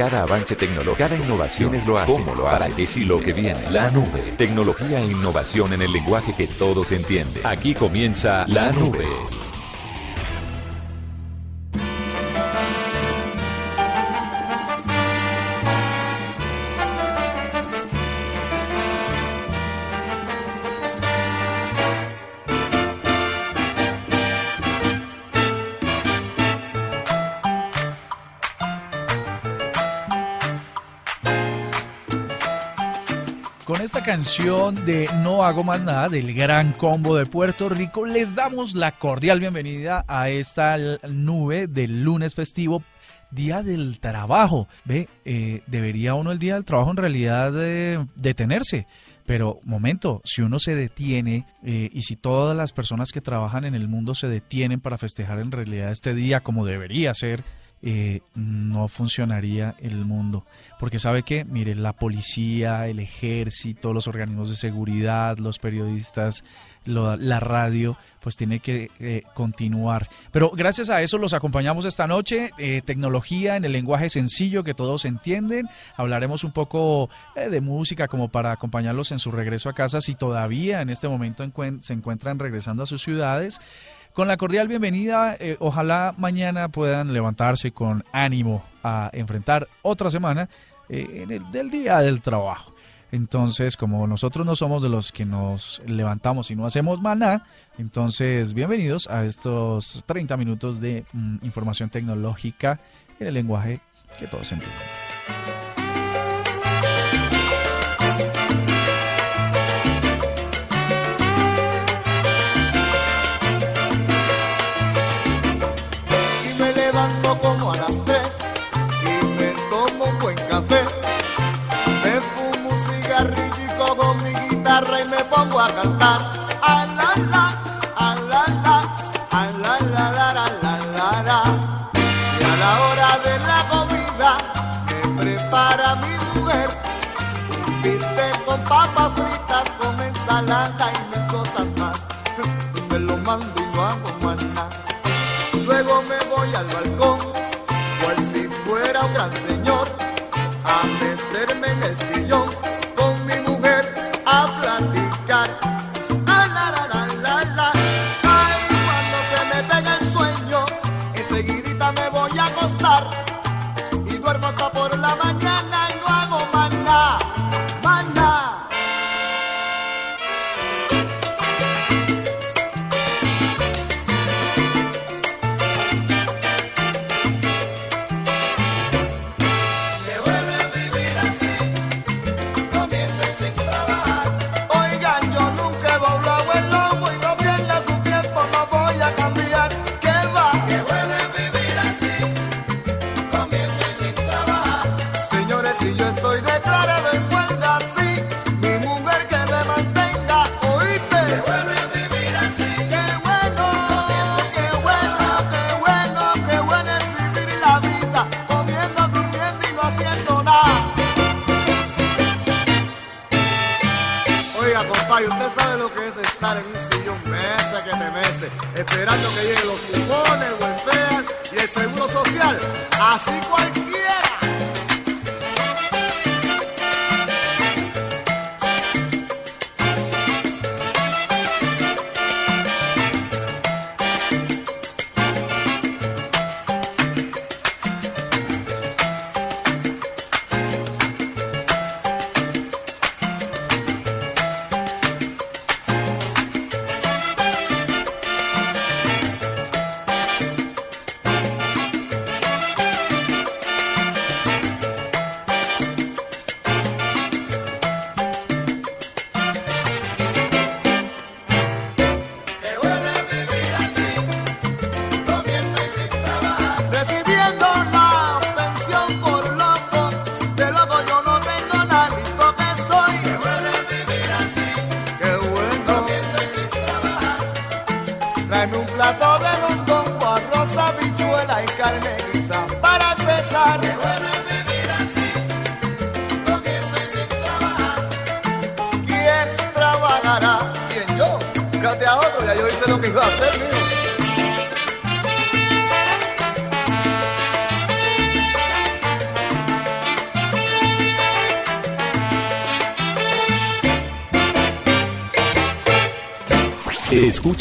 Cada avance tecnológico, cada innovación es lo hace, cómo lo hace, para qué sí lo que viene. La nube. Tecnología e innovación en el lenguaje que todos entienden. Aquí comienza La Nube. De No hago más nada del gran combo de Puerto Rico, les damos la cordial bienvenida a esta nube del lunes festivo. Día del trabajo. Ve, eh, debería uno el día del trabajo en realidad eh, detenerse. Pero, momento, si uno se detiene eh, y si todas las personas que trabajan en el mundo se detienen para festejar en realidad este día como debería ser, eh, no funcionaría el mundo. Porque sabe que, mire, la policía, el ejército, los organismos de seguridad, los periodistas, la radio, pues tiene que eh, continuar. Pero gracias a eso los acompañamos esta noche. Eh, tecnología en el lenguaje sencillo que todos entienden. Hablaremos un poco de música como para acompañarlos en su regreso a casa si todavía en este momento se encuentran regresando a sus ciudades. Con la cordial bienvenida, eh, ojalá mañana puedan levantarse con ánimo a enfrentar otra semana eh, en el, del día del trabajo. Entonces, como nosotros no somos de los que nos levantamos y no hacemos mal nada, entonces bienvenidos a estos 30 minutos de mm, información tecnológica en el lenguaje que todos entienden. A cantar. A la la. Y a la hora de la comida me prepara mi mujer un bistec con papas fritas, con ensalada esperando que lleguen los cupones, el welfare y el seguro social. Así cualquiera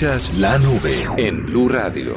La nube en Blue Radio.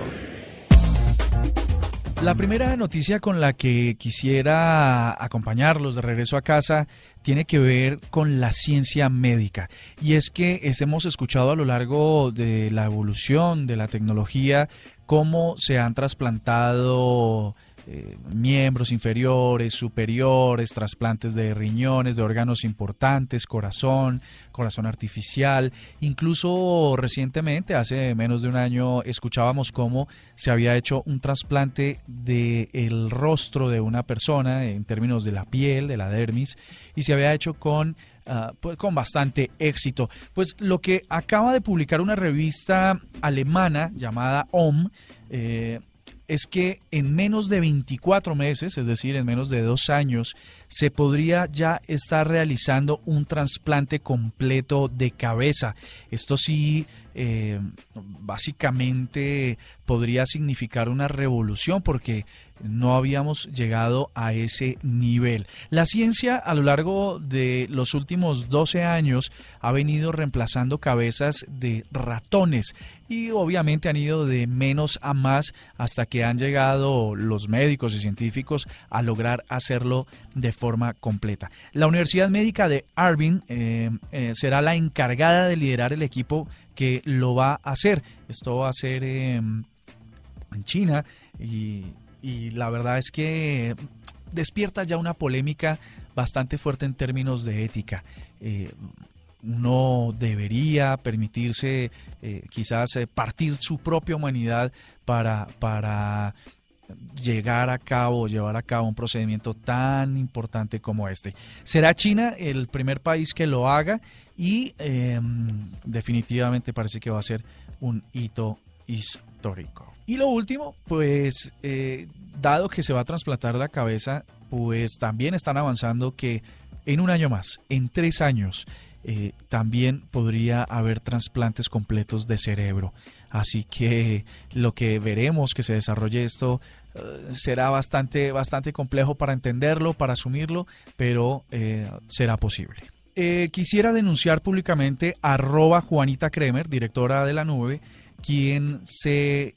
La primera noticia con la que quisiera acompañarlos de regreso a casa tiene que ver con la ciencia médica. Y es que hemos escuchado a lo largo de la evolución de la tecnología cómo se han trasplantado eh, miembros inferiores, superiores, trasplantes de riñones, de órganos importantes, corazón, corazón artificial. Incluso recientemente, hace menos de un año, escuchábamos cómo se había hecho un trasplante del rostro de una persona en términos de la piel, de la dermis, y se había hecho con ah, pues, con bastante éxito. Pues lo que acaba de publicar una revista alemana llamada OM, eh, es que en menos de 24 meses, es decir, en menos de dos años, se podría ya estar realizando un trasplante completo de cabeza. Esto sí, eh, básicamente podría significar una revolución porque no habíamos llegado a ese nivel. La ciencia a lo largo de los últimos 12 años ha venido reemplazando cabezas de ratones y obviamente han ido de menos a más hasta que han llegado los médicos y científicos a lograr hacerlo de forma completa. La Universidad Médica de Arvin eh, eh, será la encargada de liderar el equipo que lo va a hacer. Esto va a ser em, en China y, la verdad es que despierta ya una polémica bastante fuerte en términos de ética. Eh, uno debería permitirse eh, quizás eh, partir su propia humanidad para, para llegar a cabo, llevar a cabo un procedimiento tan importante como este. Será China el primer país que lo haga y em, definitivamente parece que va a ser un hito histórico. Y lo último, pues eh, dado que se va a trasplantar la cabeza, pues también están avanzando que en un año más, en tres años, eh, también podría haber trasplantes completos de cerebro. Así que lo que veremos que se desarrolle esto será bastante, bastante complejo para entenderlo, para asumirlo, pero eh, será posible. quisiera denunciar públicamente arroba Juanita Kremer, directora de la nube, quien se,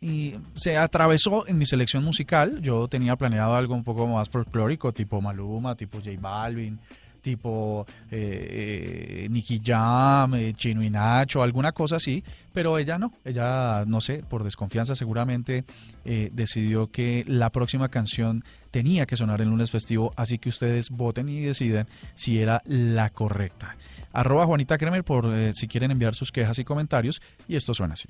se atravesó en mi selección musical. Yo tenía planeado algo un poco más folclórico, tipo Maluma, tipo J Balvin, tipo eh, eh, Nicky Jam, eh, Chino y Nacho, alguna cosa así, pero ella no, ella, no sé, por desconfianza seguramente decidió que la próxima canción tenía que sonar en lunes festivo, así que ustedes voten y deciden si era la correcta. Arroba Juanita Kremer por si quieren enviar sus quejas y comentarios, y esto suena así.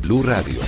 Blue Radio.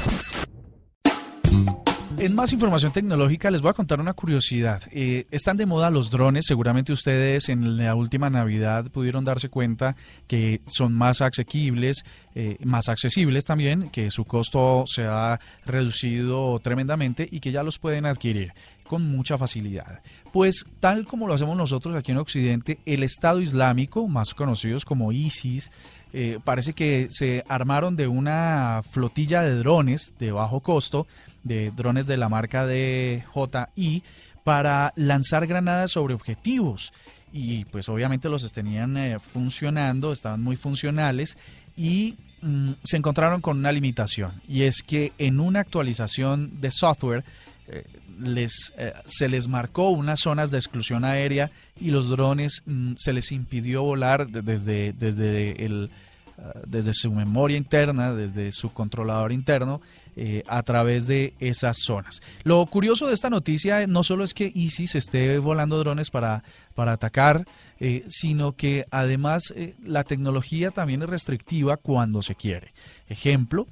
En más información tecnológica les voy a contar una curiosidad. Eh, están de moda los drones. Seguramente ustedes en la última Navidad pudieron darse cuenta que son más asequibles, eh, más accesibles también, que su costo se ha reducido tremendamente y que ya los pueden adquirir con mucha facilidad. Pues tal como lo hacemos nosotros aquí en Occidente, el Estado Islámico, más conocidos como ISIS, eh, parece que se armaron de una flotilla de drones de bajo costo, de drones de la marca de JI, para lanzar granadas sobre objetivos. Y pues obviamente los tenían eh, funcionando, estaban muy funcionales y mm, se encontraron con una limitación. Y es que en una actualización de software, eh, les, se les marcó unas zonas de exclusión aérea y los drones mm, se les impidió volar desde, desde el Ah, desde su memoria interna, desde su controlador interno, eh, a través de esas zonas. Lo curioso de esta noticia no solo es que ISIS esté volando drones para, para atacar, eh, sino que además eh, la tecnología también es restrictiva cuando se quiere. Ejemplo,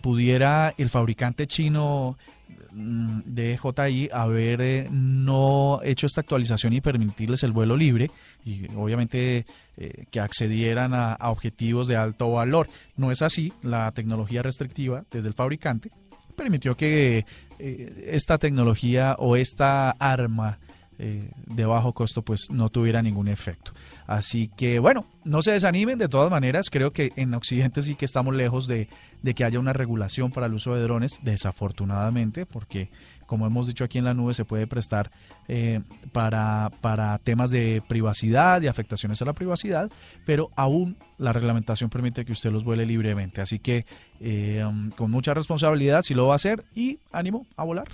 pudiera el fabricante chino de JI haber eh, no hecho esta actualización y permitirles el vuelo libre y obviamente eh, que accedieran a, objetivos de alto valor. No es así, la tecnología restrictiva desde el fabricante permitió que eh, esta tecnología o esta arma de bajo costo pues no tuviera ningún efecto. Así que bueno, no se desanimen, de todas maneras creo que en Occidente sí que estamos lejos de, que haya una regulación para el uso de drones, desafortunadamente, porque como hemos dicho aquí en la nube se puede prestar eh, para, para temas de privacidad y afectaciones a la privacidad, pero aún la reglamentación permite que usted los vuele libremente. Así que eh, con mucha responsabilidad si lo va a hacer y ánimo a volar.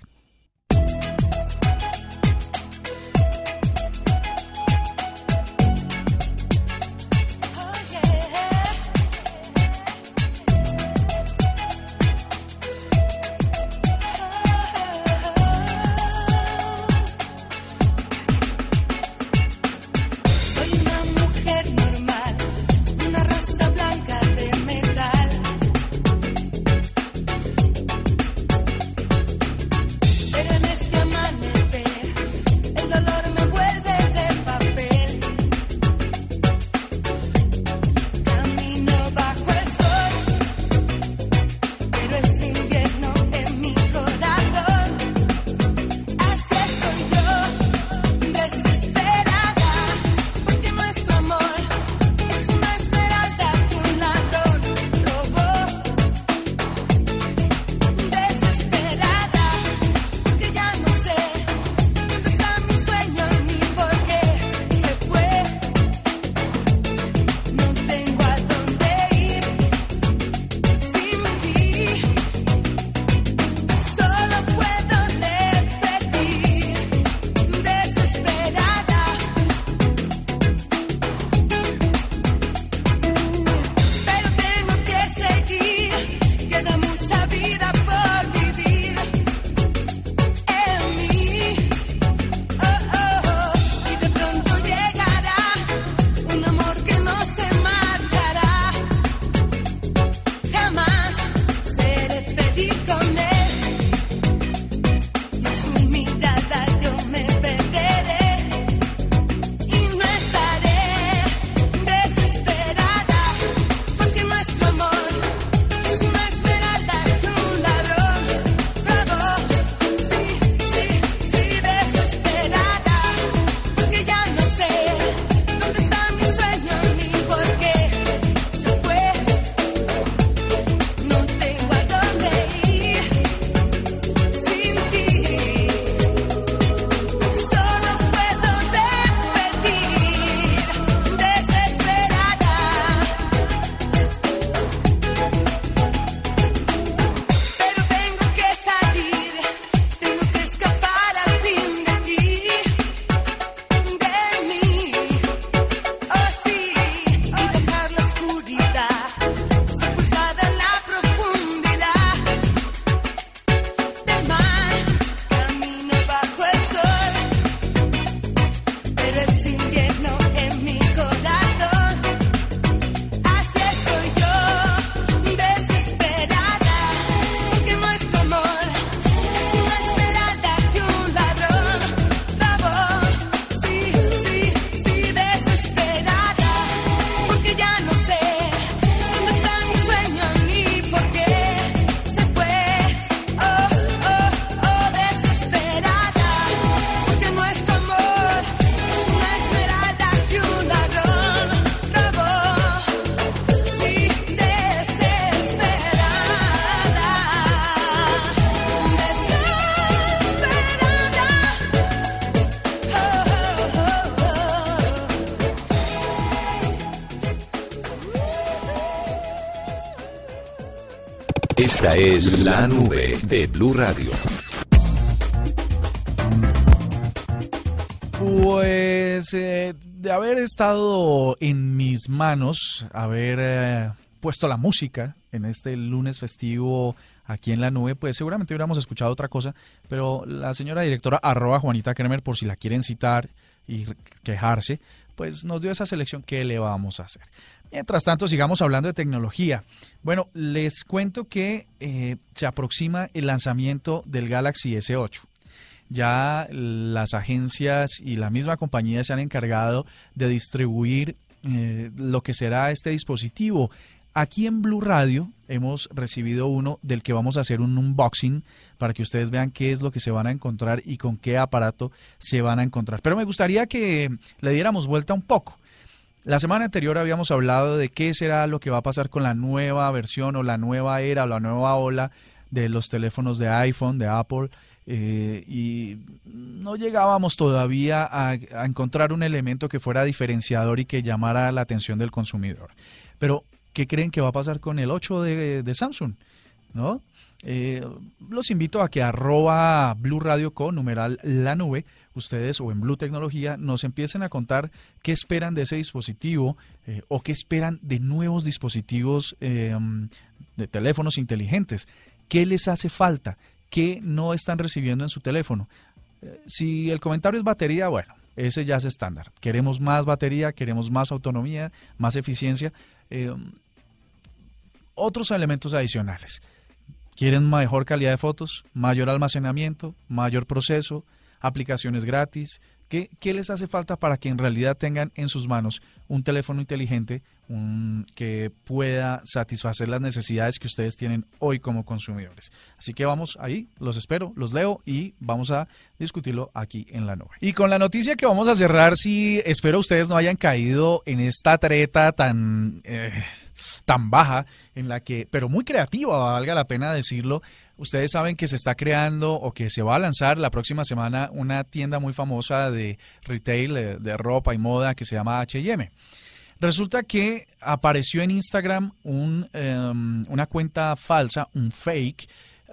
Es la nube de Blue Radio. Pues eh, de haber estado en mis manos, haber eh, puesto la música en este lunes festivo aquí en la nube, pues seguramente hubiéramos escuchado otra cosa, pero la señora directora arroba Juanita Kremer, por si la quieren citar y quejarse, pues nos dio esa selección que le vamos a hacer. Mientras tanto, sigamos hablando de tecnología. Bueno, les cuento que eh, se aproxima el lanzamiento del Galaxy S8 ya las agencias y la misma compañía se han encargado de distribuir eh, lo que será este dispositivo. Aquí en Blue Radio hemos recibido uno del que vamos a hacer un unboxing para que ustedes vean qué es lo que se van a encontrar y con qué aparato se van a encontrar. Pero me gustaría que le diéramos vuelta un poco. La semana anterior habíamos hablado de qué será lo que va a pasar con la nueva versión o la nueva era o la nueva ola de los teléfonos de iPhone, de Apple, eh, y no llegábamos todavía a, encontrar un elemento que fuera diferenciador y que llamara la atención del consumidor. Pero ¿qué creen que va a pasar con el 8 de, Samsung? ¿No? Eh, los invito a que arroba Blue Radio con numeral la nube, ustedes o en Blue Tecnología, nos empiecen a contar qué esperan de ese dispositivo eh, o qué esperan de nuevos dispositivos eh, de teléfonos inteligentes. ¿Qué les hace falta? ¿Qué no están recibiendo en su teléfono? si el comentario es batería, bueno, ese ya es estándar. Queremos más batería, queremos más autonomía, más eficiencia. Otros elementos adicionales. Quieren mejor calidad de fotos, mayor almacenamiento, mayor proceso, aplicaciones gratis. ¿Qué, les hace falta para que en realidad tengan en sus manos un teléfono inteligente que pueda satisfacer las necesidades que ustedes tienen hoy como consumidores? Así que vamos ahí, los espero, los leo y vamos a discutirlo aquí en la nube. Y con la noticia que vamos a cerrar, si espero ustedes no hayan caído en esta treta tan... Eh, tan baja en la que, pero muy creativa, valga la pena decirlo. Ustedes saben que se está creando o que se va a lanzar la próxima semana una tienda muy famosa de retail, eh, de ropa y moda que se llama HM. Resulta que apareció en Instagram un, em, una cuenta falsa, un fake,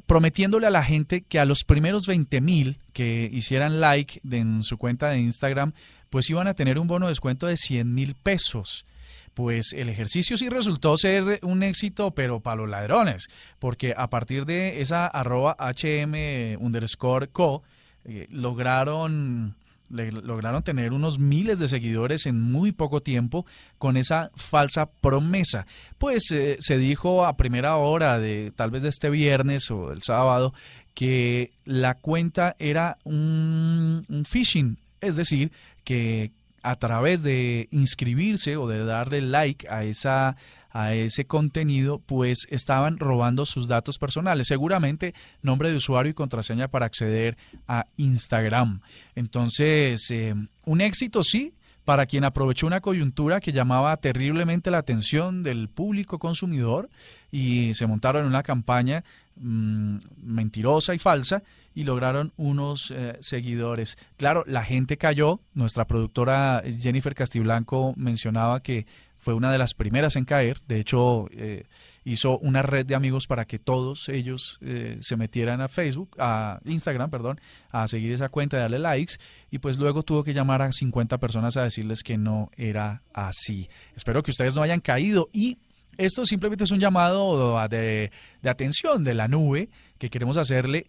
prometiéndole a la gente que a los primeros 20 mil que hicieran like en su cuenta de Instagram, pues iban a tener un bono de descuento de 100 mil pesos pues el ejercicio sí resultó ser un éxito, pero para los ladrones, porque a partir de esa arroba HM underscore co, eh, lograron lograron tener unos miles de seguidores en muy poco tiempo con esa falsa promesa. Pues eh, se dijo a primera hora de tal vez de este viernes o el sábado que la cuenta era un phishing, es decir, que a través de inscribirse o de darle like a esa a ese contenido, pues estaban robando sus datos personales, seguramente nombre de usuario y contraseña para acceder a Instagram. Entonces, eh, un éxito sí, para quien aprovechó una coyuntura que llamaba terriblemente la atención del público consumidor y se montaron una campaña mm, mentirosa y falsa y lograron unos eh, seguidores. Claro, la gente cayó. Nuestra productora Jennifer Castiblanco mencionaba que fue una de las primeras en caer. De hecho, eh, hizo una red de amigos para que todos ellos eh, se metieran a Facebook, a Instagram, perdón, a seguir esa cuenta darle likes. Y pues luego tuvo que llamar a 50 personas a decirles que no era así. Espero que ustedes no hayan caído y esto simplemente es un llamado de, de atención de la nube que queremos hacerle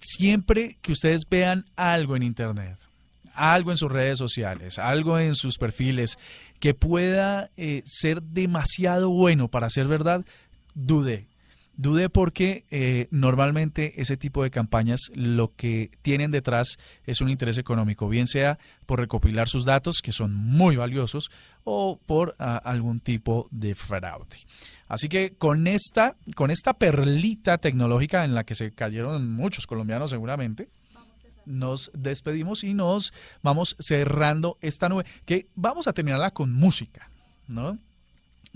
siempre que ustedes vean algo en Internet, algo en sus redes sociales, algo en sus perfiles que pueda eh, ser demasiado bueno para ser verdad, dude. Dude porque eh, normalmente ese tipo de campañas lo que tienen detrás es un interés económico, bien sea por recopilar sus datos, que son muy valiosos, o por ah, algún tipo de fraude. Así que con esta, con esta perlita tecnológica en la que se cayeron muchos colombianos seguramente, nos despedimos y nos vamos cerrando esta nube, que vamos a terminarla con música, ¿no?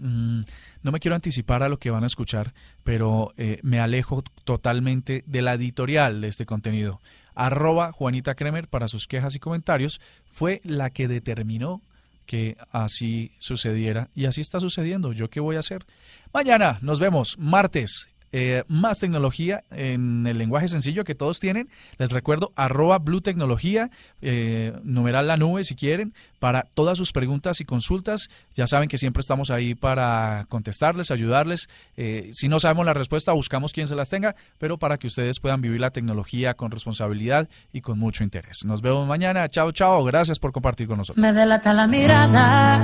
Mm, no me quiero anticipar a lo que van a escuchar, pero eh, me alejo totalmente de la editorial de este contenido. Arroba Juanita Kremer para sus quejas y comentarios fue la que determinó que así sucediera y así está sucediendo. ¿Yo qué voy a hacer? Mañana nos vemos, martes, eh, más tecnología en el lenguaje sencillo que todos tienen. Les recuerdo arroba Blue Tecnología, eh, numeral la nube si quieren, para todas sus preguntas y consultas. Ya saben que siempre estamos ahí para contestarles, ayudarles. Eh, si no sabemos la respuesta, buscamos quien se las tenga, pero para que ustedes puedan vivir la tecnología con responsabilidad y con mucho interés. Nos vemos mañana. Chao, chao. Gracias por compartir con nosotros. Me delata la mirada.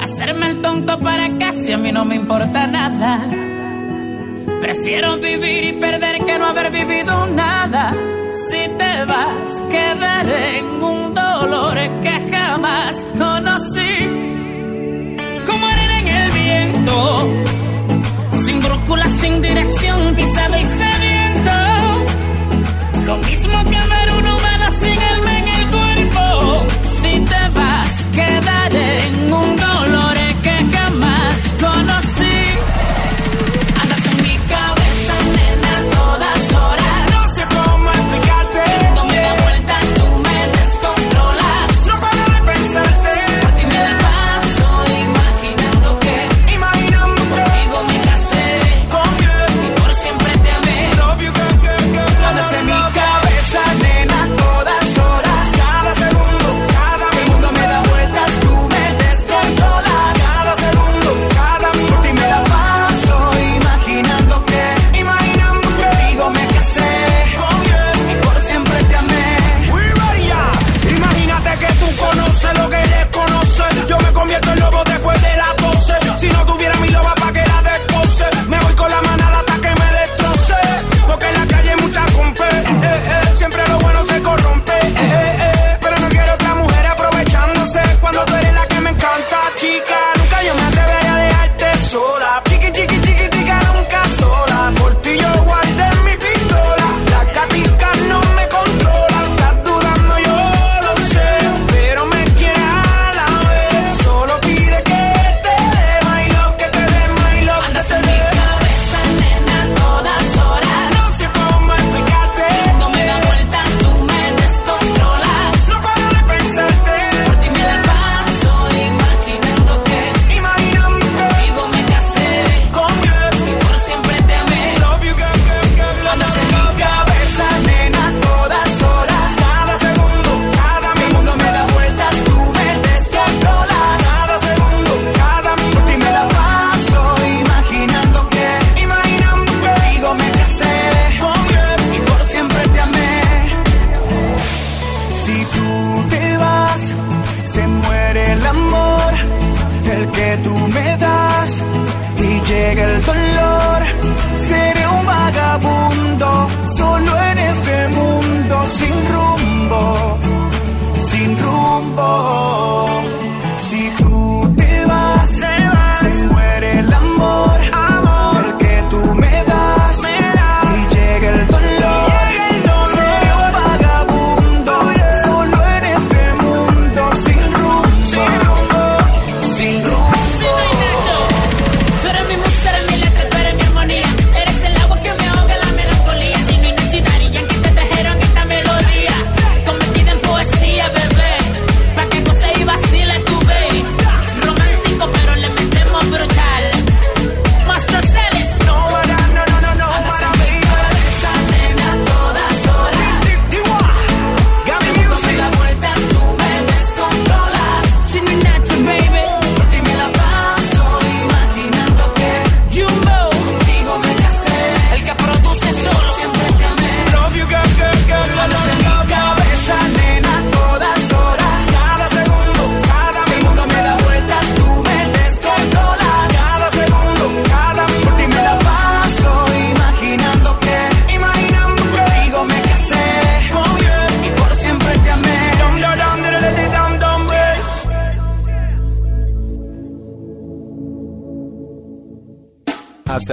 Hacerme el tonto para casi a mí no me importa nada Prefiero vivir y perder que no haber vivido nada. Si te vas, quedaré en un dolor que jamás conocí. Como arena en el viento, sin brújula, sin dirección, pisada y